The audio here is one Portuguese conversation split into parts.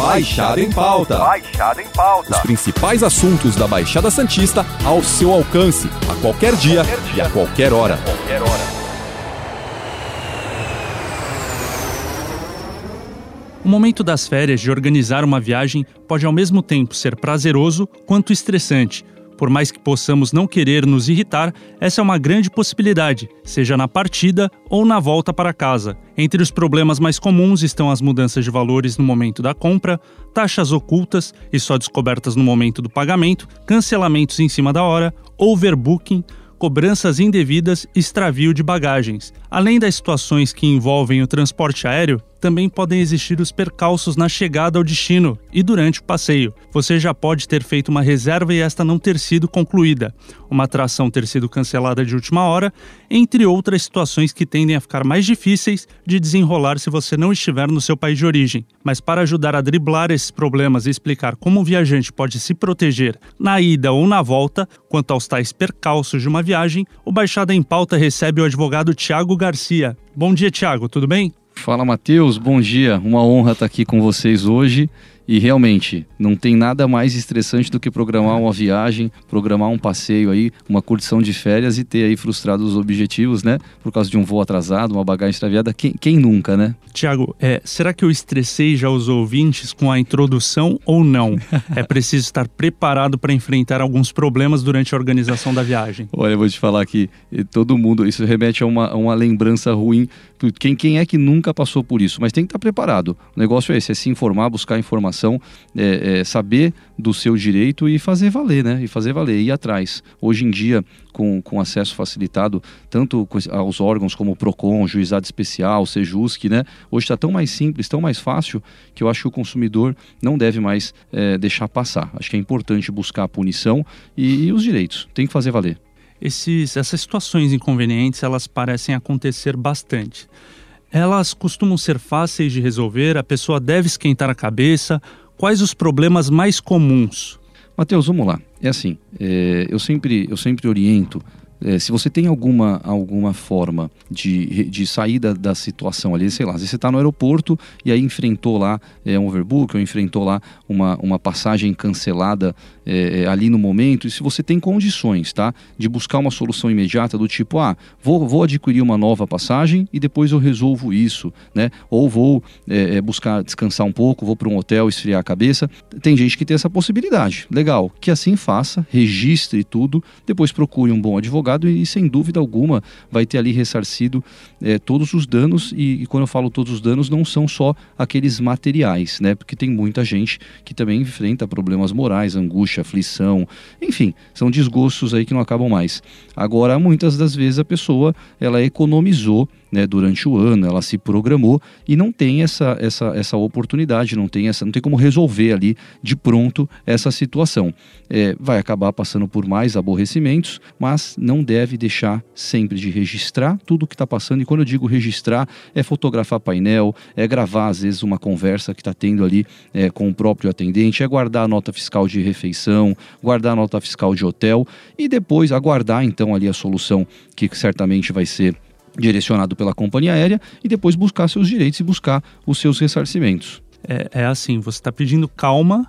Baixada em Pauta. Baixada em Pauta. Os principais assuntos da Baixada Santista ao seu alcance, a qualquer dia, Qualquer dia. e a qualquer hora. Qualquer hora. O momento das férias de organizar uma viagem pode ao mesmo tempo ser prazeroso quanto estressante. Por mais que possamos não querer nos irritar, essa é uma grande possibilidade, seja na partida ou na volta para casa. Entre os problemas mais comuns estão as mudanças de valores no momento da compra, taxas ocultas e só descobertas no momento do pagamento, cancelamentos em cima da hora, overbooking, cobranças indevidas e extravio de bagagens. Além das situações que envolvem o transporte aéreo, também podem existir os percalços na chegada ao destino e durante o passeio. Você já pode ter feito uma reserva e esta não ter sido concluída, uma atração ter sido cancelada de última hora, entre outras situações que tendem a ficar mais difíceis de desenrolar se você não estiver no seu país de origem. Mas para ajudar a driblar esses problemas e explicar como o viajante pode se proteger na ida ou na volta quanto aos tais percalços de uma viagem, o Baixada em Pauta recebe o advogado Tiago Garcia. Bom dia, Tiago, tudo bem? Fala Matheus, bom dia. Uma honra estar aqui com vocês hoje. E realmente, não tem nada mais estressante do que programar uma viagem, programar um passeio aí, uma curtição de férias e ter aí frustrado os objetivos, né? Por causa de um voo atrasado, uma bagagem extraviada. Quem, quem nunca, né? Tiago, é, será que eu estressei já os ouvintes com a introdução ou não? É preciso estar preparado para enfrentar alguns problemas durante a organização da viagem. Olha, eu vou te falar que eh, todo mundo, isso remete a uma, a uma lembrança ruim. Quem, quem é que nunca passou por isso? Mas tem que estar preparado. O negócio é esse, é se informar, buscar informação, é, é, saber do seu direito e fazer valer, né? E fazer valer, ir atrás. Hoje em dia, com, com acesso facilitado, tanto aos órgãos como o PROCON, Juizado Especial, Sejusc, né? Hoje está tão mais simples, tão mais fácil, que eu acho que o consumidor não deve mais é, deixar passar. Acho que é importante buscar a punição e, e os direitos. Tem que fazer valer. Esses, essas situações inconvenientes, elas parecem acontecer bastante. Elas costumam ser fáceis de resolver, a pessoa deve esquentar a cabeça. Quais os problemas mais comuns? Matheus, vamos lá. É assim, é, eu, sempre, eu sempre oriento. É, se você tem alguma, alguma forma de, de sair da, da situação ali, sei lá, às vezes você está no aeroporto e aí enfrentou lá é, um overbook ou enfrentou lá uma, uma passagem cancelada é, é, ali no momento, e se você tem condições, tá? De buscar uma solução imediata do tipo, ah, vou, vou adquirir uma nova passagem e depois eu resolvo isso, né? Ou vou é, é, buscar descansar um pouco, vou para um hotel esfriar a cabeça. Tem gente que tem essa possibilidade. Legal, que assim faça, registre tudo, depois procure um bom advogado e, sem dúvida alguma, vai ter ali ressarcido é, todos os danos. E, e quando eu falo todos os danos, não são só aqueles materiais, né? Porque tem muita gente que também enfrenta problemas morais, angústia, aflição, enfim, são desgostos aí que não acabam mais. Agora, muitas das vezes a pessoa ela economizou né, durante o ano, ela se programou e não tem essa, essa, essa oportunidade, não tem essa, não tem como resolver ali de pronto essa situação. É, vai acabar passando por mais aborrecimentos, mas não deve deixar sempre de registrar tudo o que está passando. E quando eu digo registrar, é fotografar painel, é gravar às vezes uma conversa que está tendo ali é, com o próprio atendente, é guardar a nota fiscal de refeição, guardar a nota fiscal de hotel e depois aguardar então ali a solução que certamente vai ser direcionado pela companhia aérea e depois buscar seus direitos e buscar os seus ressarcimentos. É, é assim, você está pedindo calma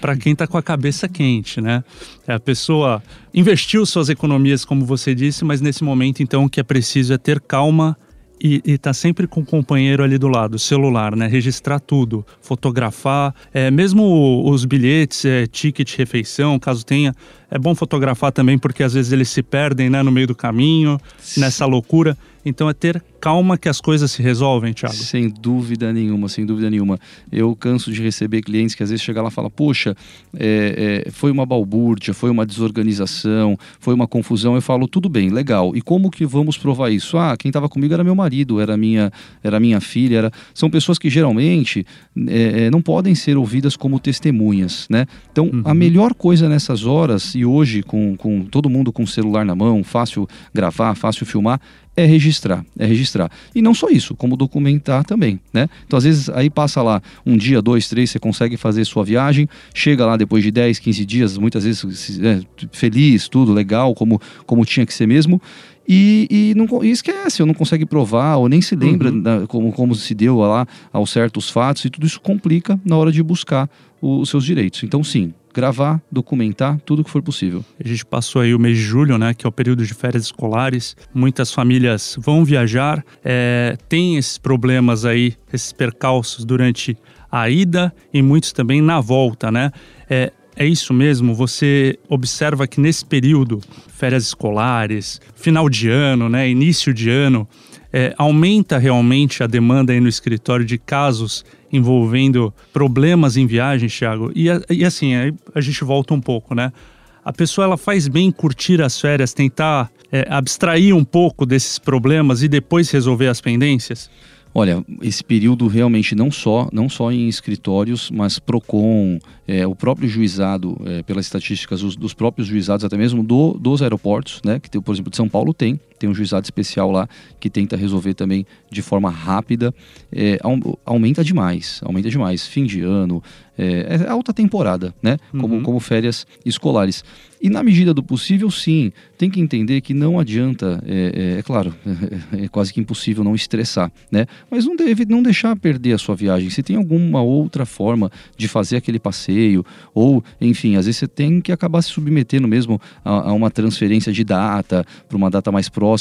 para quem está com a cabeça quente, né? É, A pessoa investiu suas economias, como você disse, mas nesse momento, então, o que é preciso é ter calma e estar sempre com o companheiro ali do lado, celular, né? Registrar tudo, fotografar, é, mesmo os bilhetes, é, ticket, refeição, caso tenha, é bom fotografar também porque às vezes eles se perdem, né, no meio do caminho, nessa loucura. Então é ter calma que as coisas se resolvem, Thiago. Sem dúvida nenhuma, sem dúvida nenhuma. Eu canso de receber clientes que às vezes chegam lá e falam, poxa, é, é, foi uma balbúrdia, foi uma desorganização, foi uma confusão. Eu falo, tudo bem, legal. E como que vamos provar isso? Ah, quem estava comigo era meu marido, era minha, era minha filha, era... são pessoas que geralmente é, é, não podem ser ouvidas como testemunhas, né? Então, a melhor coisa nessas horas, e hoje com, com todo mundo com o celular na mão, fácil gravar, fácil filmar, é registrar, é registrar. E não só isso, como documentar também, né? Então, às vezes, aí passa lá um dia, dois, três, você consegue fazer sua viagem, chega lá depois de 10, 15 dias, muitas vezes é, feliz, tudo legal, como, como tinha que ser mesmo, e, e, não, e esquece, ou não consegue provar, ou nem se lembra uhum. da, como, como se deu lá aos certos fatos, e tudo isso complica na hora de buscar o, os seus direitos. Então, sim, gravar, documentar tudo que for possível. A gente passou aí o mês de julho, né, que é o período de férias escolares. Muitas famílias vão viajar, é, tem esses problemas aí, esses percalços durante a ida e muitos também na volta, né? É, é isso mesmo? Você observa que nesse período, férias escolares, final de ano, né, início de ano, é, aumenta realmente a demanda aí no escritório de casos envolvendo problemas em viagem, Thiago? E, e assim, a gente volta um pouco, né? A pessoa ela faz bem curtir as férias, tentar é, abstrair um pouco desses problemas e depois resolver as pendências? Olha, esse período realmente não só, não só em escritórios, mas PROCON, é, o próprio juizado, é, pelas estatísticas os, dos próprios juizados, até mesmo do, dos aeroportos, né, que tem, por exemplo, de São Paulo tem, tem um juizado especial lá que tenta resolver também de forma rápida, é, aumenta demais, aumenta demais. Fim de ano, é, é alta temporada, né? Como, uhum. como férias escolares. E na medida do possível, sim, tem que entender que não adianta, é, é, é claro, é, quase que impossível não estressar, né? Mas não deve não deixar perder a sua viagem. Se tem alguma outra forma de fazer aquele passeio, ou, enfim, às vezes você tem que acabar se submetendo mesmo a, a uma transferência de data para uma data mais próxima,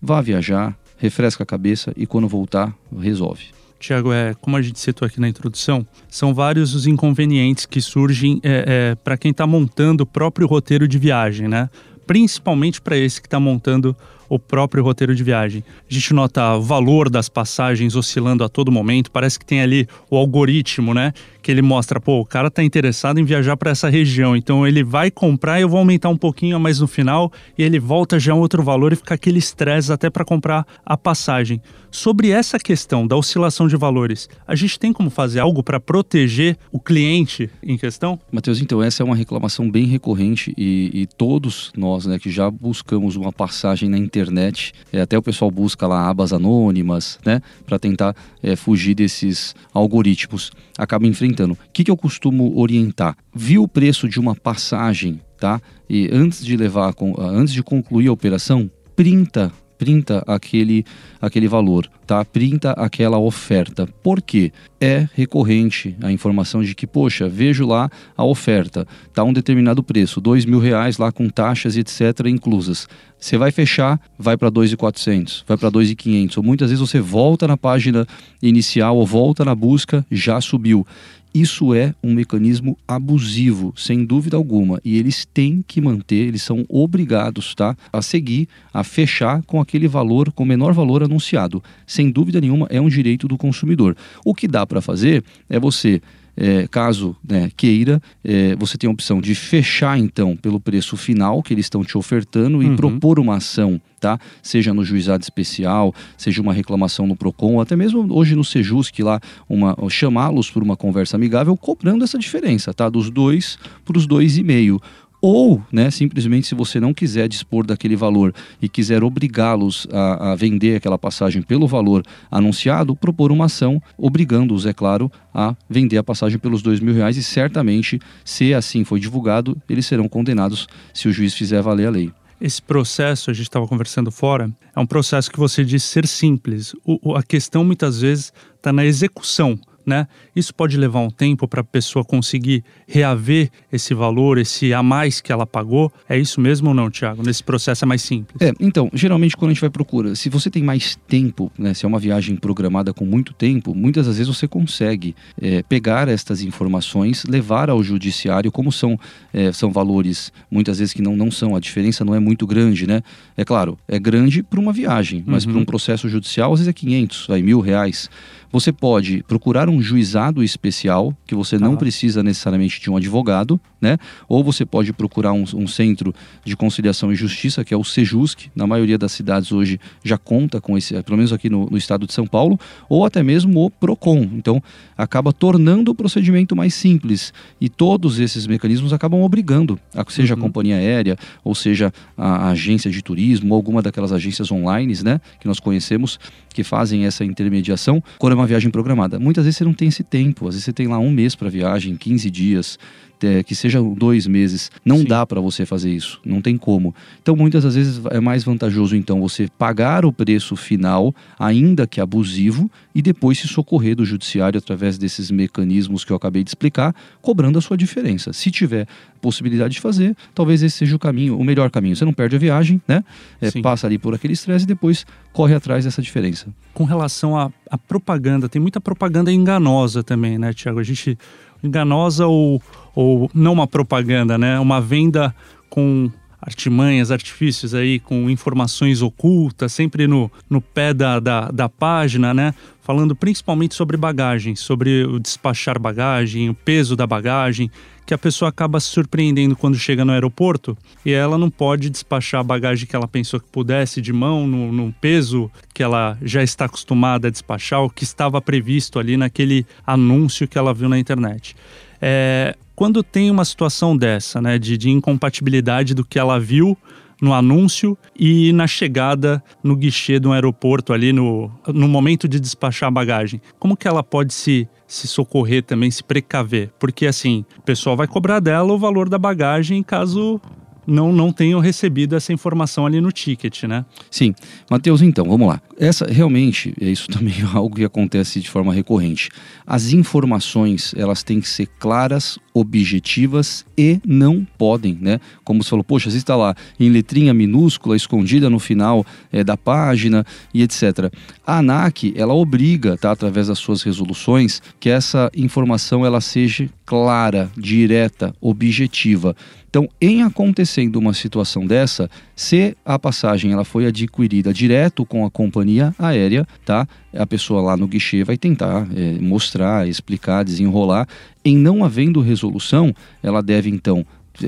vá viajar, refresca a cabeça e quando voltar, resolve. Tiago, é, como a gente citou aqui na introdução, são vários os inconvenientes que surgem é, é, para quem está montando o próprio roteiro de viagem, né? Principalmente para esse que está montando o próprio roteiro de viagem. A gente nota o valor das passagens oscilando a todo momento, parece que tem ali o algoritmo, né? Que ele mostra, pô, o cara tá interessado em viajar para essa região, então ele vai comprar eu vou aumentar um pouquinho mais no final e ele volta já um outro valor e fica aquele estresse até para comprar a passagem. Sobre essa questão da oscilação de valores, a gente tem como fazer algo para proteger o cliente em questão? Matheus, então essa é uma reclamação bem recorrente e, e todos nós, né, que já buscamos uma passagem na internet internet. É, até o pessoal busca lá abas anônimas, né? Para tentar é, fugir desses algoritmos. Acaba enfrentando. O que, que eu costumo orientar? Viu o preço de uma passagem, tá? E antes de levar, antes de concluir a operação, printa printa aquele, aquele valor, tá? Printa aquela oferta. Por quê? É recorrente a informação de que, poxa, vejo lá a oferta, tá um determinado preço, dois mil reais lá com taxas e etc. inclusas. Você vai fechar, vai para 2.400, vai para 2.500. Ou muitas vezes você volta na página inicial ou volta na busca, já subiu. Isso é um mecanismo abusivo, sem dúvida alguma, e eles têm que manter, eles são obrigados, tá, a seguir, a fechar com aquele valor, com o menor valor anunciado. Sem dúvida nenhuma, é um direito do consumidor. O que dá para fazer é você é, caso né, queira, é, você tem a opção de fechar então pelo preço final que eles estão te ofertando e uhum. propor uma ação, tá? Seja no juizado especial, seja uma reclamação no Procon, ou até mesmo hoje no Sejusc lá, uma chamá-los por uma conversa amigável, cobrando essa diferença, tá? Dos dois para os dois e meio. Ou, né, simplesmente, se você não quiser dispor daquele valor e quiser obrigá-los a, a, vender aquela passagem pelo valor anunciado, propor uma ação obrigando-os, é claro, a vender a passagem pelos dois mil reais e certamente, se assim foi divulgado, eles serão condenados se o juiz fizer valer a lei. Esse processo, a gente estava conversando fora, é um processo que você disse ser simples. O, a questão muitas vezes está na execução né? Isso pode levar um tempo para a pessoa conseguir reaver esse valor, esse a mais que ela pagou. É isso mesmo ou não, Tiago? Nesse processo é mais simples? É, então, geralmente quando a gente vai procura, se você tem mais tempo, né, se é uma viagem programada com muito tempo, muitas das vezes você consegue é, pegar estas informações, levar ao judiciário, como são, é, são valores muitas vezes que não, não são, a diferença não é muito grande, né? É claro, é grande para uma viagem, mas uhum. para um processo judicial às vezes é 500, aí mil reais. Você pode procurar um juizado especial, que você não precisa necessariamente de um advogado, né? Ou você pode procurar um, um, centro de conciliação e justiça, que é o Sejusc. Na maioria das cidades hoje já conta com esse, pelo menos aqui no, no estado de São Paulo, ou até mesmo o PROCON. Então, acaba tornando o procedimento mais simples. E todos esses mecanismos acabam obrigando, seja uhum. a companhia aérea, ou seja a, a agência de turismo, ou alguma daquelas agências online, né, que nós conhecemos, que fazem essa intermediação, quando é uma viagem programada. Muitas vezes você não tem esse tempo, às vezes você tem lá um mês para viagem, 15 dias, é, que seja dois meses, não Sim. dá para você fazer isso, não tem como. Então, muitas das vezes é mais vantajoso então você pagar o preço final, ainda que abusivo, e depois se socorrer do judiciário através desses mecanismos que eu acabei de explicar, cobrando a sua diferença. Se tiver possibilidade de fazer, talvez esse seja o caminho, o melhor caminho. Você não perde a viagem, né? É, passa ali por aquele estresse e depois corre atrás dessa diferença. Com relação à propaganda, tem muita propaganda enganosa também, né, Tiago? A gente enganosa ou, ou não uma propaganda, né? Uma venda com artimanhas, artifícios aí, com informações ocultas, sempre no, no pé da, da, da página, né? Falando principalmente sobre bagagem, sobre o despachar bagagem, o peso da bagagem, que a pessoa acaba se surpreendendo quando chega no aeroporto e ela não pode despachar a bagagem que ela pensou que pudesse de mão, no, no peso que ela já está acostumada a despachar, o que estava previsto ali naquele anúncio que ela viu na internet. É, quando tem uma situação dessa, né, de, de incompatibilidade do que ela viu no anúncio e na chegada no guichê de um aeroporto ali no, no momento de despachar a bagagem. Como que ela pode se se socorrer também, se precaver. Porque assim, o pessoal vai cobrar dela o valor da bagagem caso não, não tenham recebido essa informação ali no ticket, né? Sim. Matheus, então, vamos lá. Essa realmente, isso também é algo que acontece de forma recorrente. As informações, elas têm que ser claras, objetivas e não podem, né? Como você falou, poxa, está lá em letrinha minúscula, escondida no final é, da página e etc. A ANAC, ela obriga, tá, através das suas resoluções, que essa informação ela seja clara, direta, objetiva. Então, em acontecendo uma situação dessa, se a passagem ela foi adquirida direto com a companhia aérea, tá? A pessoa lá no guichê vai tentar é, mostrar, explicar, desenrolar. Em não havendo resolução, ela deve então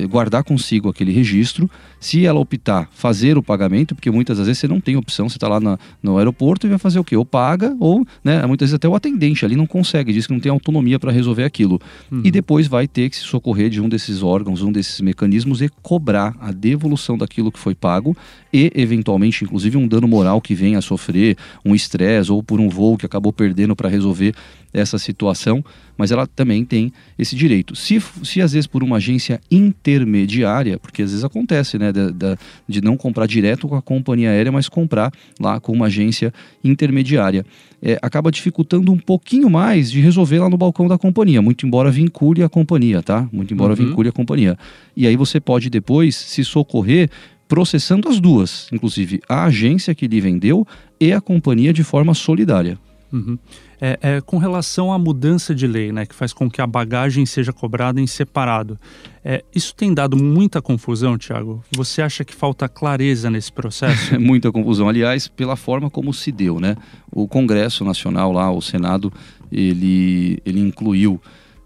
guardar consigo aquele registro. Se ela optar fazer o pagamento, porque muitas das vezes você não tem opção, você está lá na, no aeroporto e vai fazer o quê? Ou paga, ou né, muitas vezes até o atendente ali não consegue, diz que não tem autonomia para resolver aquilo. Uhum. E depois vai ter que se socorrer de um desses órgãos, um desses mecanismos e cobrar a devolução daquilo que foi pago e, eventualmente, inclusive, um dano moral que venha a sofrer, um estresse ou por um voo que acabou perdendo para resolver essa situação, mas ela também tem esse direito. Se, se às vezes por uma agência intermediária, porque às vezes acontece, né, de, de, de não comprar direto com a companhia aérea, mas comprar lá com uma agência intermediária, é, acaba dificultando um pouquinho mais de resolver lá no balcão da companhia, muito embora vincule a companhia, tá? Muito embora uhum. vincule a companhia. E aí você pode depois se socorrer processando as duas, inclusive a agência que lhe vendeu e a companhia de forma solidária. Uhum. É, é, com relação à mudança de lei, né, que faz com que a bagagem seja cobrada em separado, é, isso tem dado muita confusão, Tiago? Você acha que falta clareza nesse processo? muita confusão, aliás, pela forma como se deu, né? O Congresso Nacional lá, o Senado, ele, ele incluiu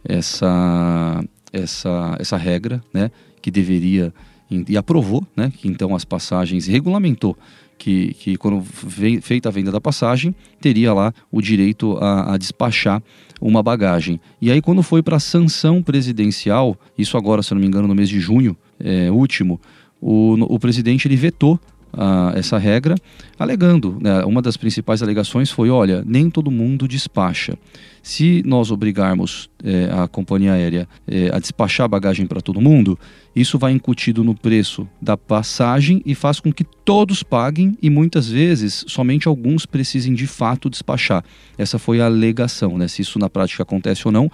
essa, essa, essa regra, né, que deveria e aprovou, né, que então as passagens regulamentou que, que quando feita a venda da passagem, teria lá o direito a, a despachar uma bagagem. E aí, quando foi para a sanção presidencial, isso agora, se não me engano, no mês de junho é, último, o, o presidente ele vetou essa regra, alegando, né, uma das principais alegações foi, olha, nem todo mundo despacha. Se nós obrigarmos é, a companhia aérea é, a despachar bagagem para todo mundo, isso vai incutido no preço da passagem e faz com que todos paguem e muitas vezes somente alguns precisem de fato despachar. Essa foi a alegação, né, se isso na prática acontece ou não.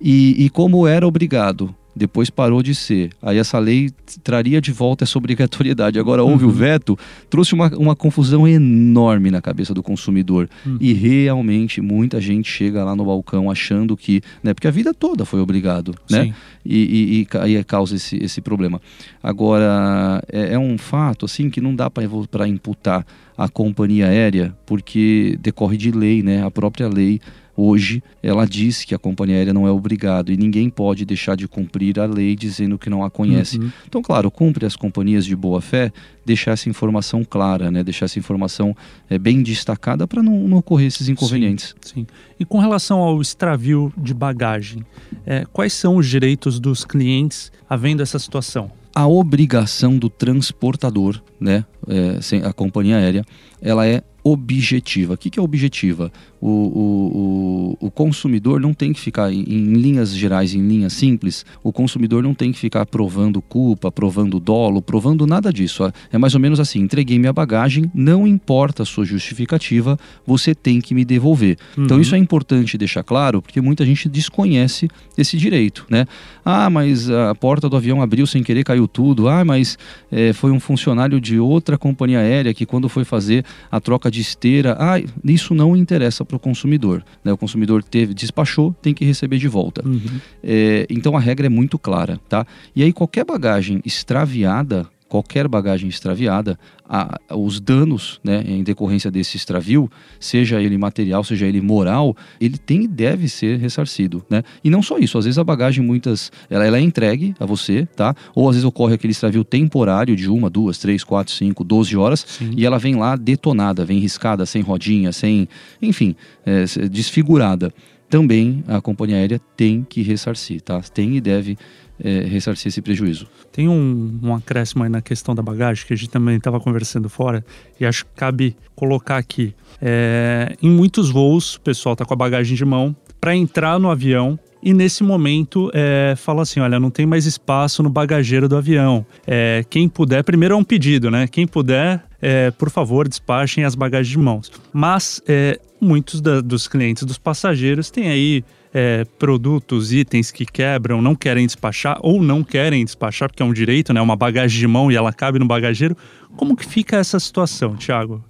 E, e como era obrigado depois parou de ser. Aí essa lei traria de volta essa obrigatoriedade. Agora houve uhum. o veto, trouxe uma, uma confusão enorme na cabeça do consumidor. Uhum. E realmente muita gente chega lá no balcão achando que. Né, porque a vida toda foi obrigado, né? E, e, e, aí causa esse, esse problema. Agora, é, é um fato assim que não dá para imputar a companhia aérea, porque decorre de lei, né? A própria lei Hoje, ela diz que a companhia aérea não é obrigado e ninguém pode deixar de cumprir a lei dizendo que não a conhece. Uhum. Então, claro, cumpre as companhias de boa fé deixar essa informação clara, né? deixar essa informação é, bem destacada para não, não, ocorrer esses inconvenientes. Sim, sim, E com relação ao extravio de bagagem, é, quais são os direitos dos clientes havendo essa situação? A obrigação do transportador, né, é, a companhia aérea, ela é objetiva. O que, que é objetiva? O, o, o, consumidor não tem que ficar, em, em, linhas gerais, em linhas simples, o consumidor não tem que ficar provando culpa, provando dolo, provando nada disso. É mais ou menos assim: entreguei minha bagagem, não importa a sua justificativa, você tem que me devolver. Uhum. Então isso é importante deixar claro, porque muita gente desconhece esse direito, né? Ah, mas a porta do avião abriu sem querer, caiu tudo. Ah, mas é, foi um funcionário de outra companhia aérea que quando foi fazer a troca de esteira, ah, isso não interessa para o consumidor. Né? O consumidor teve, despachou, tem que receber de volta. Uhum. É, então a regra é muito clara, tá? E aí qualquer bagagem extraviada qualquer bagagem extraviada, a, os danos né, em decorrência desse extravio, seja ele material, seja ele moral, ele tem e deve ser ressarcido. Né? E não só isso, às vezes a bagagem, muitas, ela, ela é entregue a você, tá? Ou às vezes ocorre aquele extravio temporário de uma, duas, três, quatro, cinco, doze horas, Sim. e ela vem lá detonada, vem riscada, sem rodinha, sem, enfim, é, desfigurada. Também a companhia aérea tem que ressarcir, tá? Tem e deve é, ressarcir esse prejuízo. Tem um, um acréscimo aí na questão da bagagem, que a gente também estava conversando fora, e acho que cabe colocar aqui. É, em muitos voos, o pessoal está com a bagagem de mão. Para entrar no avião, e nesse momento é, fala assim: olha, não tem mais espaço no bagageiro do avião. É, quem puder, primeiro é um pedido, né? Quem puder, é, por favor, despachem as bagagens de mãos. Mas é, muitos da, dos clientes, dos passageiros, têm aí é, produtos, itens que quebram, não querem despachar ou não querem despachar, porque é um direito, né? Uma bagagem de mão e ela cabe no bagageiro. Como que fica essa situação, Thiago?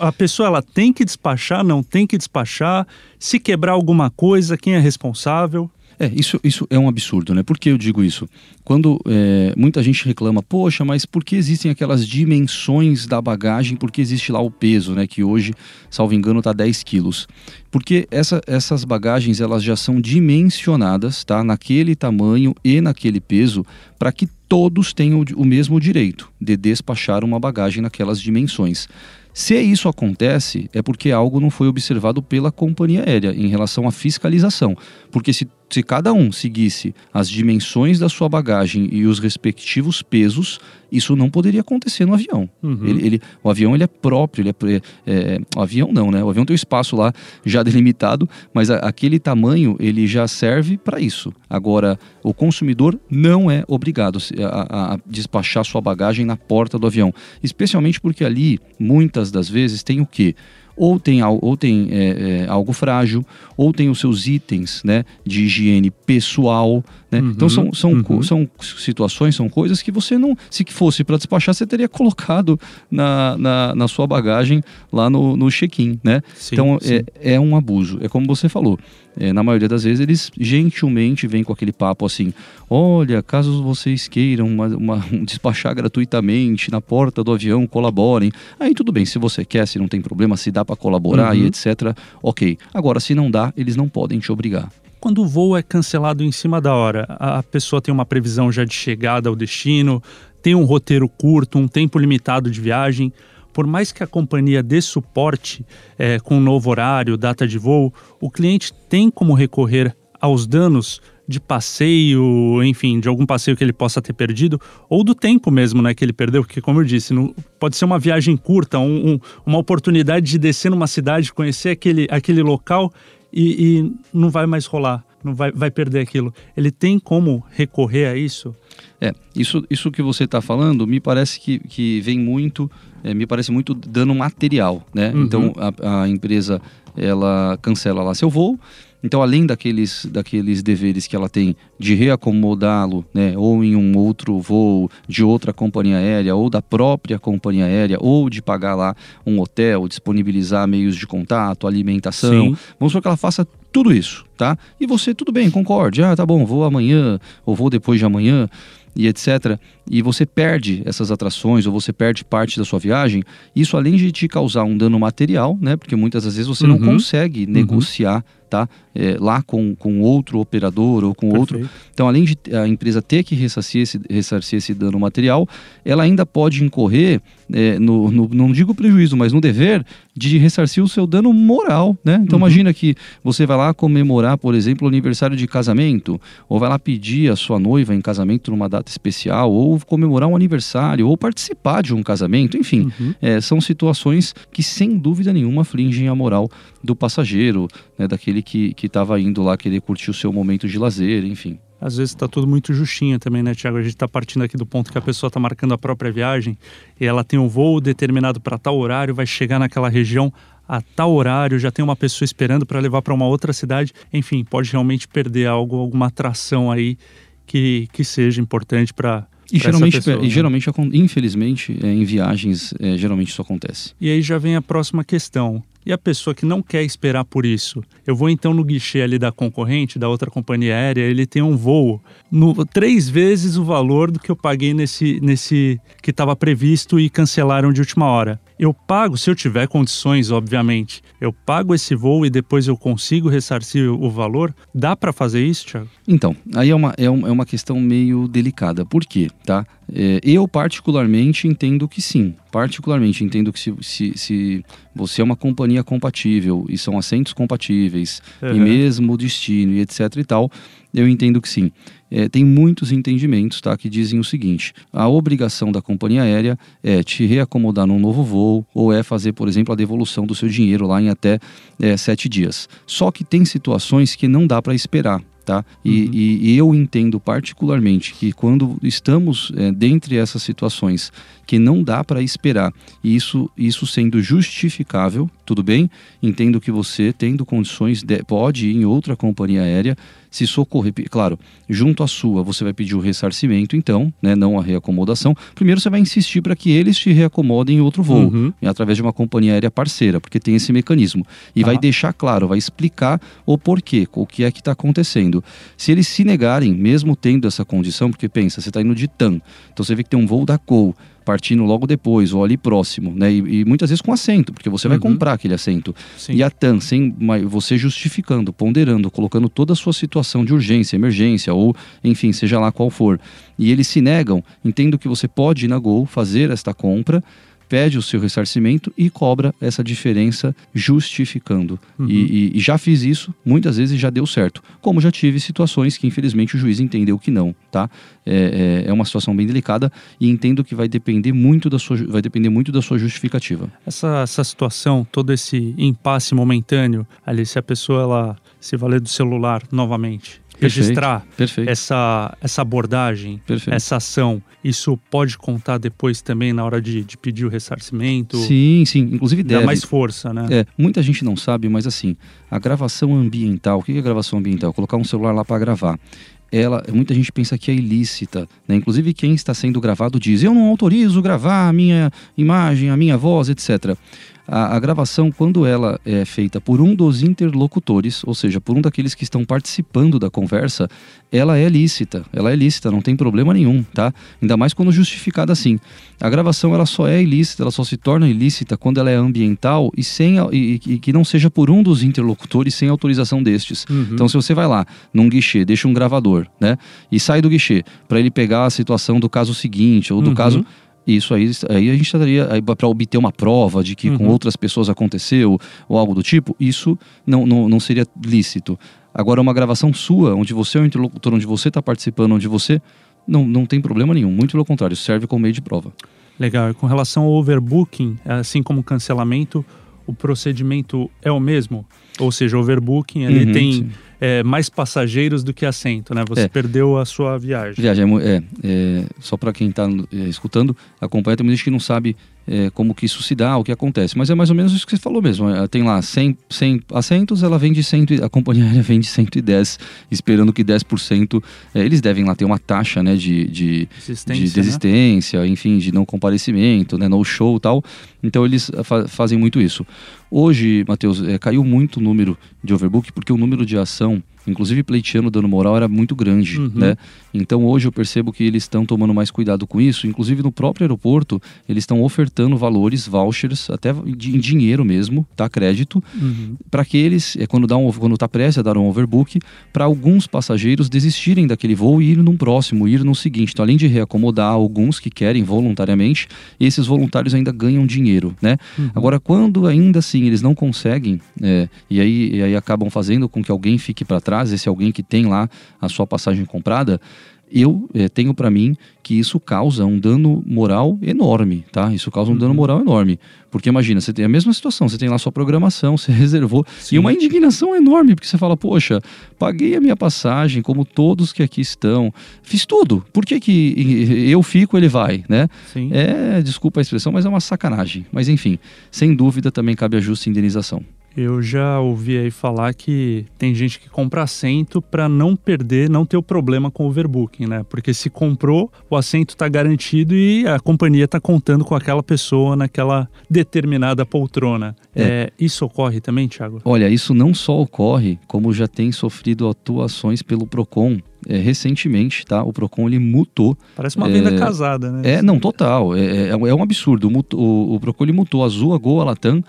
A pessoa ela tem que despachar, não tem que despachar? Se quebrar alguma coisa, quem é responsável? É, isso, isso é um absurdo, né? Por que eu digo isso? Quando é, muita gente reclama, poxa, mas por que existem aquelas dimensões da bagagem? Por que existe lá o peso, né? Que hoje, salvo engano, está 10 quilos. Porque essa, essas bagagens, elas já são dimensionadas, tá? Naquele tamanho e naquele peso, para que todos tenham o mesmo direito de despachar uma bagagem naquelas dimensões. Se isso acontece, é porque algo não foi observado pela companhia aérea em relação à fiscalização. Porque se se cada um seguisse as dimensões da sua bagagem e os respectivos pesos, isso não poderia acontecer no avião. Uhum. Ele, ele, o avião ele é próprio, ele é, é, o avião não, né? O avião tem um espaço lá já delimitado, mas a, aquele tamanho ele já serve para isso. Agora, o consumidor não é obrigado a, a, despachar sua bagagem na porta do avião, especialmente porque ali muitas das vezes tem o que ou tem, ou tem é, é, algo frágil, ou tem os seus itens né, de higiene pessoal. Né? Uhum, então são, são, uhum. são situações, são coisas que você não, se fosse para despachar, você teria colocado na, na, na sua bagagem lá no, no check-in. Né? Sim, então sim. É, é um abuso, é como você falou. É, na maioria das vezes eles gentilmente vêm com aquele papo assim: olha, caso vocês queiram uma, uma, despachar gratuitamente na porta do avião, colaborem. Aí tudo bem, se você quer, se não tem problema, se dá para colaborar uhum. e etc. Ok. Agora, se não dá, eles não podem te obrigar quando o voo é cancelado em cima da hora, a pessoa tem uma previsão já de chegada ao destino, tem um roteiro curto, um tempo limitado de viagem. Por mais que a companhia dê suporte é, com novo horário, data de voo, o cliente tem como recorrer aos danos de passeio, enfim, de algum passeio que ele possa ter perdido, ou do tempo mesmo, né, que ele perdeu, porque como eu disse, não, pode ser uma viagem curta, um, um, uma oportunidade de descer numa cidade, conhecer aquele, aquele local e, e não vai mais rolar, não vai, vai perder aquilo. Ele tem como recorrer a isso? É, isso, isso que você está falando me parece que, que vem muito, é, me parece muito dano material, né? Uhum. Então a, a, empresa ela cancela lá seu voo. Então, além daqueles, daqueles deveres que ela tem de reacomodá-lo, né, ou em um outro voo de outra companhia aérea, ou da própria companhia aérea, ou de pagar lá um hotel, disponibilizar meios de contato, alimentação. Sim. Vamos supor que ela faça tudo isso, tá? E você, tudo bem, concorde. Ah, tá bom, vou amanhã, ou vou depois de amanhã e etc. E você perde essas atrações ou você perde parte da sua viagem, isso além de te causar um dano material, né? Porque muitas das vezes você uhum. não consegue uhum. negociar tá? É, lá com, com outro operador ou com Perfeito. outro. Então, além de a empresa ter que ressarcir esse, ressarcir esse dano material, ela ainda pode incorrer, é, no, no, não digo prejuízo, mas no dever de ressarcir o seu dano moral, né? Então, uhum. imagina que você vai lá comemorar, por exemplo, o aniversário de casamento, ou vai lá pedir a sua noiva em casamento numa data especial, ou comemorar um aniversário, ou participar de um casamento, enfim, uhum. é, são situações que, sem dúvida nenhuma, afligem a moral do passageiro, né, daquele que estava indo lá querer curtir o seu momento de lazer, enfim. Às vezes está tudo muito justinho também, né, Tiago? A gente está partindo aqui do ponto que a pessoa está marcando a própria viagem e ela tem um voo determinado para tal horário, vai chegar naquela região a tal horário, já tem uma pessoa esperando para levar para uma outra cidade. Enfim, pode realmente perder algo, alguma atração aí que, que seja importante para e geralmente, pessoa, e né? geralmente, infelizmente, é, em viagens, é, geralmente isso acontece. E aí já vem a próxima questão. E a pessoa que não quer esperar por isso, eu vou então no guichê ali da concorrente, da outra companhia aérea, ele tem um voo no, três vezes o valor do que eu paguei nesse, nesse que estava previsto e cancelaram de última hora. Eu pago, se eu tiver condições, obviamente, eu pago esse voo e depois eu consigo ressarcir o valor? Dá para fazer isso, Thiago? Então, aí é uma, é, uma, é uma questão meio delicada. Por quê? Tá? É, eu, particularmente, entendo que sim. Particularmente, entendo que se, se, se, você é uma companhia compatível e são assentos compatíveis, uhum. e mesmo destino e etc e tal, eu entendo que sim. É, tem muitos entendimentos tá, que dizem o seguinte: a obrigação da companhia aérea é te reacomodar num novo voo ou é fazer, por exemplo, a devolução do seu dinheiro lá em até é, sete dias. Só que tem situações que não dá para esperar tá? E, uhum. e, e, eu entendo particularmente que quando estamos é, dentre essas situações que não dá para esperar, e isso, isso sendo justificável, tudo bem? Entendo que você, tendo condições, de, pode ir em outra companhia aérea se socorrer, claro, junto à sua, você vai pedir o ressarcimento, então, né, não a reacomodação. Primeiro você vai insistir para que eles te reacomodem em outro voo, uhum. através de uma companhia aérea parceira, porque tem esse mecanismo. E vai deixar claro, vai explicar o porquê, o que é que está acontecendo. Se eles se negarem, mesmo tendo essa condição, porque pensa, você está indo de TAM, então você vê que tem um voo da Gol, partindo logo depois ou ali próximo, né? E, e muitas vezes com assento, porque você vai uhum. comprar aquele assento. Sim. E a TAM, sem você justificando, ponderando, colocando toda a sua situação de urgência, emergência ou, enfim, seja lá qual for, e eles se negam, entendo que você pode ir na Gol, fazer esta compra pede o seu ressarcimento e cobra essa diferença justificando. Uhum. E, e, e, já fiz isso muitas vezes já deu certo. Como já tive situações que infelizmente o juiz entendeu que não, tá? É, é, é uma situação bem delicada e entendo que vai depender muito da sua, vai depender muito da sua justificativa. Essa, essa situação, todo esse impasse momentâneo, ali se a pessoa ela se valer do celular novamente, registrar perfeito. Essa, essa abordagem, perfeito. essa ação, isso pode contar depois também na hora de, de pedir o ressarcimento? Sim, sim. Inclusive deve. Dá mais força, né? É, muita gente não sabe, mas assim, a gravação ambiental, o que é gravação ambiental? Colocar um celular lá para gravar ela, muita gente pensa que é ilícita, né? Inclusive quem está sendo gravado diz: "Eu não autorizo gravar a minha imagem, a minha voz, etc." A, a, gravação, quando ela é feita por um dos interlocutores, ou seja, por um daqueles que estão participando da conversa, ela é lícita. Ela é lícita, não tem problema nenhum, tá? Ainda mais quando justificada assim. A gravação ela só é ilícita, ela só se torna ilícita quando ela é ambiental e sem e, e que não seja por um dos interlocutores sem autorização destes. Uhum. Então, se você vai lá num guichê, deixa um gravador, né? E sai do guichê para ele pegar a situação do caso seguinte ou do uhum. caso isso aí, aí a gente estaria para obter uma prova de que uhum. com outras pessoas aconteceu ou algo do tipo, isso não, não, não seria lícito. Agora, uma gravação sua, onde você é o interlocutor, onde você está participando, onde você. Não, não tem problema nenhum, muito pelo contrário, serve como meio de prova. Legal. E com relação ao overbooking, assim como cancelamento, o procedimento é o mesmo? Ou seja, overbooking, ele uhum, tem. Sim é, mais passageiros do que assento, né? Você é. perdeu a sua viagem. Viagem, é, é, é só para quem está é, escutando, acompanha, tem muita gente que não sabe é, como que isso se dá, o que acontece. Mas é mais ou menos isso que você falou mesmo. É, tem lá 100, 100 assentos, ela vende 100, a companhia aérea vende 110, esperando que 10%, é, eles devem lá ter uma taxa né, de, de desistência, de desistência né? enfim, de não comparecimento, né, no show e tal. Então eles fa fazem muito isso. Hoje, Matheus, é, caiu muito o número de overbook, porque o número de ação inclusive pleiteando dano moral era muito grande, uhum. né? Então hoje eu percebo que eles estão tomando mais cuidado com isso, inclusive no próprio aeroporto, eles estão ofertando valores, vouchers, até em dinheiro mesmo, tá? Crédito, uhum. para que eles, é, quando, dá um, quando tá prestes a dar um overbook, para alguns passageiros desistirem daquele voo e ir num próximo, ir no seguinte. Então, além de reacomodar alguns que querem voluntariamente, esses voluntários ainda ganham dinheiro, né? Uhum. Agora, quando ainda assim eles não conseguem, é, e, aí, e aí acabam fazendo com que alguém fique para trás, trás, esse alguém que tem lá a sua passagem comprada, eu é, tenho para mim que isso causa um dano moral enorme, tá? Isso causa um uhum. dano moral enorme. Porque imagina, você tem a mesma situação, você tem lá sua programação, você reservou, Sim. e uma indignação enorme, porque você fala, poxa, paguei a minha passagem, como todos que aqui estão, fiz tudo, por que, que eu fico, ele vai, né? Sim. É, desculpa a expressão, mas é uma sacanagem. Mas enfim, sem dúvida também cabe a justa indenização. Eu já ouvi aí falar que tem gente que compra assento para não perder, não ter o problema com o overbooking, né? Porque se comprou, o assento está garantido e a companhia está contando com aquela pessoa naquela determinada poltrona. É. É, isso ocorre também, Thiago? Olha, isso não só ocorre, como já tem sofrido atuações pelo PROCON é, recentemente, tá? O Procon ele mutou. Parece uma venda é, casada, né? É, não, total. É, é, é um absurdo. O, o, o Procon ele mutou Azul, a Gol, a Latam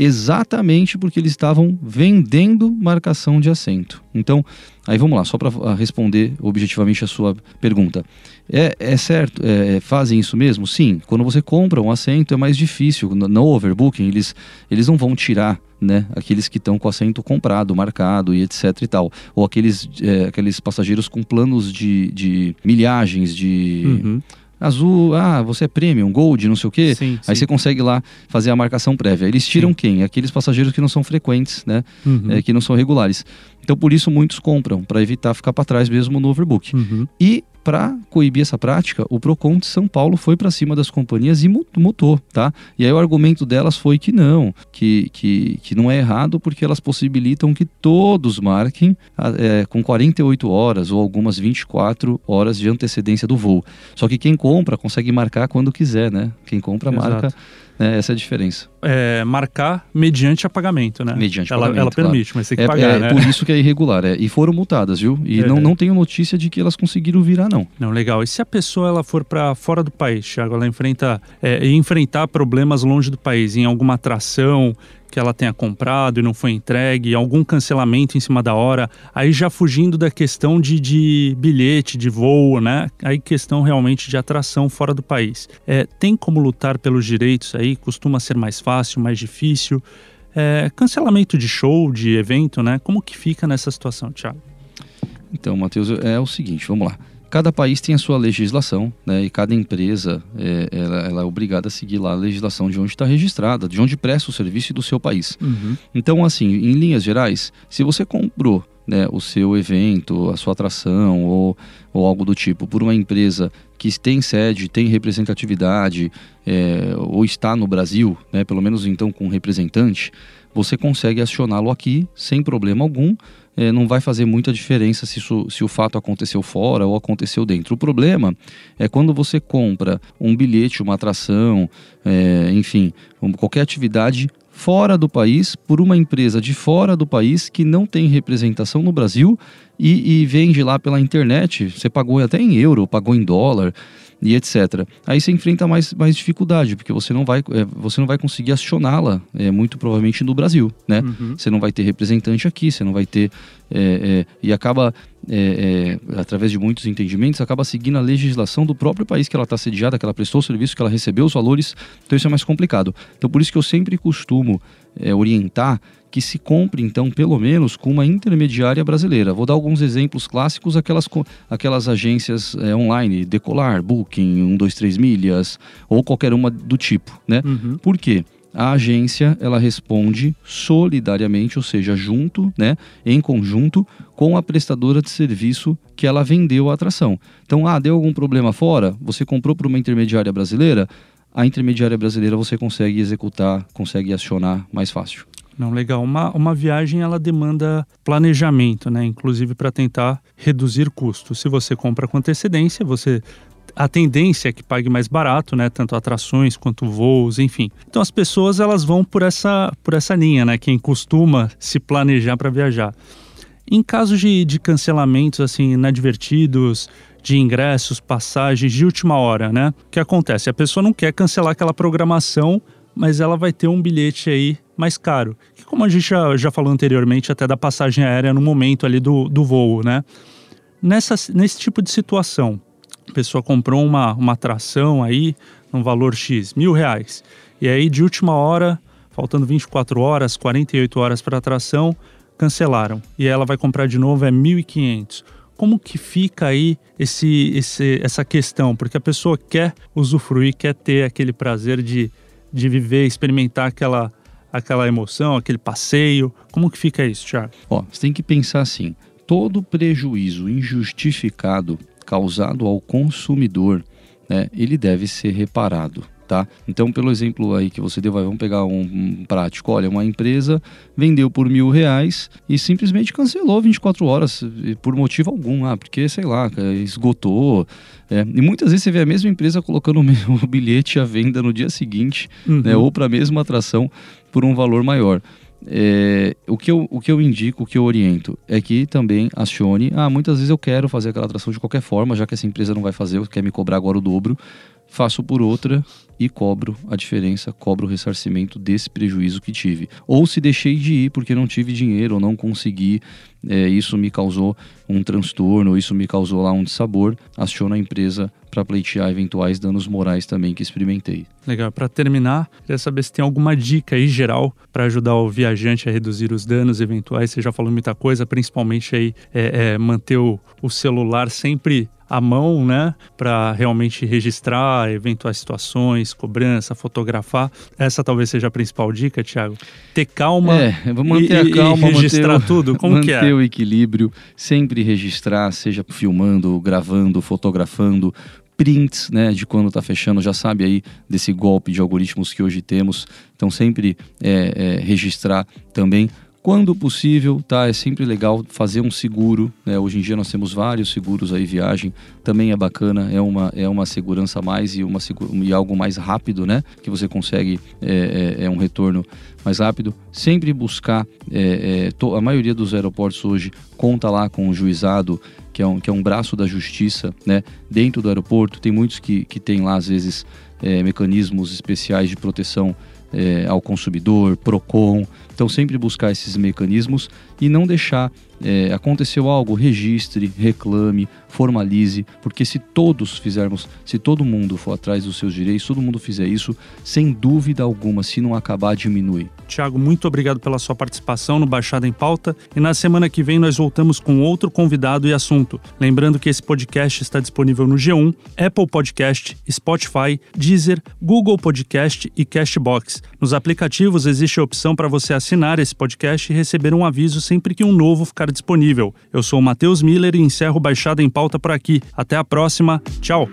exatamente porque eles estavam vendendo marcação de assento. Então, aí vamos lá, só para ah, responder objetivamente a sua pergunta. É, é certo, é, é, fazem isso mesmo? Sim. Quando você compra um assento é mais difícil. No overbooking, eles, eles não vão tirar né, aqueles que estão com assento comprado, marcado e etc e tal. Ou aqueles, é, aqueles passageiros com planos de, de milhagens, de. Uhum azul, ah, você é premium, gold, não sei o quê. Sim, Aí sim. você consegue lá fazer a marcação prévia. Eles tiram sim. quem? Aqueles passageiros que não são frequentes, né? Uhum. É, que não são regulares. Então por isso muitos compram, para evitar ficar para trás mesmo no overbook. Uhum. E para coibir essa prática, o Procon de São Paulo foi para cima das companhias e mutou, tá? E aí o argumento delas foi que não, que, que, que não é errado porque elas possibilitam que todos marquem é, com 48 horas ou algumas 24 horas de antecedência do voo. Só que quem compra consegue marcar quando quiser, né? Quem compra Exato. marca é, essa é a diferença. É, marcar mediante apagamento, né? Mediante ela, pagamento. Ela permite, claro. mas tem que é, pagar. É, né? por isso que é irregular. É. E foram multadas, viu? E não, é. não tenho notícia de que elas conseguiram virar, não. Não, legal. E se a pessoa ela for para fora do país, Thiago, ela enfrenta é, enfrentar problemas longe do país, em alguma atração, que ela tenha comprado e não foi entregue, algum cancelamento em cima da hora, aí já fugindo da questão de, de bilhete, de voo, né? Aí questão realmente de atração fora do país. É, tem como lutar pelos direitos aí? Costuma ser mais fácil, mais difícil? É, cancelamento de show, de evento, né? Como que fica nessa situação, Thiago? Então, Matheus, é o seguinte, vamos lá. Cada país tem a sua legislação, né? E cada empresa é, ela, ela, é obrigada a seguir lá a legislação de onde está registrada, de onde presta o serviço do seu país. Uhum. Então, assim, em linhas gerais, se você comprou né, o seu evento, a sua atração ou, ou algo do tipo por uma empresa que tem sede, tem representatividade é, ou está no Brasil, né, pelo menos então com um representante, você consegue acioná-lo aqui sem problema algum é, não vai fazer muita diferença se, isso, se o fato aconteceu fora ou aconteceu dentro. O problema é quando você compra um bilhete, uma atração, é, enfim, qualquer atividade fora do país por uma empresa de fora do país que não tem representação no Brasil e, e vende lá pela internet. Você pagou até em euro, pagou em dólar e etc. Aí você enfrenta mais, mais dificuldade, porque você não vai, é, você não vai conseguir acioná-la, é, muito provavelmente no Brasil, né? Uhum. Você não vai ter representante aqui, você não vai ter... É, é e acaba, é, é, através de muitos entendimentos, acaba seguindo a legislação do próprio país que ela está sediada, que ela prestou o serviço, que ela recebeu os valores, então isso é mais complicado. Então por isso que eu sempre costumo orientar que se compre, então, pelo menos com uma intermediária brasileira. Vou dar alguns exemplos clássicos, aquelas, aquelas agências é, online, Decolar, Booking, 123 Milhas, ou qualquer uma do tipo, né? Uhum. Por quê? A agência, ela responde solidariamente, ou seja, junto, né, em conjunto com a prestadora de serviço que ela vendeu a atração. Então, ah, deu algum problema fora? Você comprou por uma intermediária brasileira? a intermediária brasileira você consegue executar, consegue acionar mais fácil. Não, legal. Uma, uma viagem ela demanda planejamento, né? Inclusive para tentar reduzir custos. Se você compra com antecedência, você a tendência é que pague mais barato, né? Tanto atrações quanto voos, enfim. Então as pessoas elas vão por essa por essa linha, né? Quem costuma se planejar para viajar. Em casos de, de cancelamentos assim inadvertidos, de ingressos, passagens de última hora, né? O que acontece? A pessoa não quer cancelar aquela programação, mas ela vai ter um bilhete aí mais caro. Que como a gente já, já falou anteriormente, até da passagem aérea no momento ali do, do voo, né? Nessa, nesse tipo de situação, a pessoa comprou uma, uma atração aí, num valor X, mil reais. E aí, de última hora, faltando 24 horas, 48 horas para atração, cancelaram. E ela vai comprar de novo, é 1.500 como que fica aí esse, esse, essa questão? Porque a pessoa quer usufruir, quer ter aquele prazer de, de viver, experimentar aquela, aquela emoção, aquele passeio. Como que fica isso, Thiago? Ó, você tem que pensar assim: todo prejuízo injustificado causado ao consumidor, né, ele deve ser reparado. Tá? Então, pelo exemplo aí que você deu, vamos pegar um, um, prático. Olha, uma empresa vendeu por mil reais e simplesmente cancelou 24 horas por motivo algum, ah, porque, sei lá, esgotou. É. E muitas vezes você vê a mesma empresa colocando o bilhete à venda no dia seguinte, uhum. né, ou para a mesma atração por um valor maior. É, o, que eu, o que eu indico, o que eu oriento é que também acione. Ah, muitas vezes eu quero fazer aquela atração de qualquer forma, já que essa empresa não vai fazer, quer me cobrar agora o dobro faço por outra e cobro a diferença, cobro o ressarcimento desse prejuízo que tive. Ou se deixei de ir porque não tive dinheiro ou não consegui, é, isso me causou um transtorno, isso me causou lá um dissabor, aciono a empresa para pleitear eventuais danos morais também que experimentei. Legal. Para terminar, queria saber se tem alguma dica aí geral para ajudar o viajante a reduzir os danos eventuais. Você já falou muita coisa, principalmente aí é, é, manter o, o celular sempre à mão, né, para realmente registrar eventuais situações, cobrança, fotografar. Essa talvez seja a principal dica, Thiago. Ter calma. É, vamos manter e, a calma, e registrar manter o, tudo. Como manter que é? o equilíbrio, sempre registrar, seja filmando, gravando, fotografando, prints né, de quando está fechando, já sabe aí desse golpe de algoritmos que hoje temos. Então sempre é, é, registrar também quando possível, tá? É sempre legal fazer um seguro. Né? Hoje em dia nós temos vários seguros aí viagem, também é bacana, é uma, é uma segurança mais e, uma, e algo mais rápido, né? Que você consegue é, é, é um retorno mais rápido. Sempre buscar. É, é a maioria dos aeroportos hoje conta lá com o juizado, que é um, que é um braço da justiça, né? Dentro do aeroporto tem muitos que, que tem lá às vezes é, mecanismos especiais de proteção é, ao consumidor, PROCON. Então, sempre buscar esses mecanismos e não deixar é, aconteceu algo, registre, reclame, formalize, porque se todos fizermos, se todo mundo for atrás dos seus direitos, todo mundo fizer isso, sem dúvida alguma, se não acabar, diminui. Tiago, muito obrigado pela sua participação no Baixada em Pauta e na semana que vem nós voltamos com outro convidado e assunto. Lembrando que esse podcast está disponível no G1, Apple Podcast, Spotify, Deezer, Google Podcast e Castbox. Nos aplicativos existe a opção para você assinar esse podcast e receber um aviso sempre que um novo ficar disponível. Eu sou o Matheus Miller e encerro Baixada em Pauta por aqui. Até a próxima. Tchau.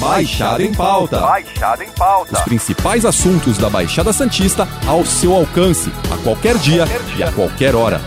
Baixada em Pauta. Baixada em Pauta. Os principais assuntos da Baixada Santista ao seu alcance, a qualquer dia, qualquer dia. e a qualquer hora.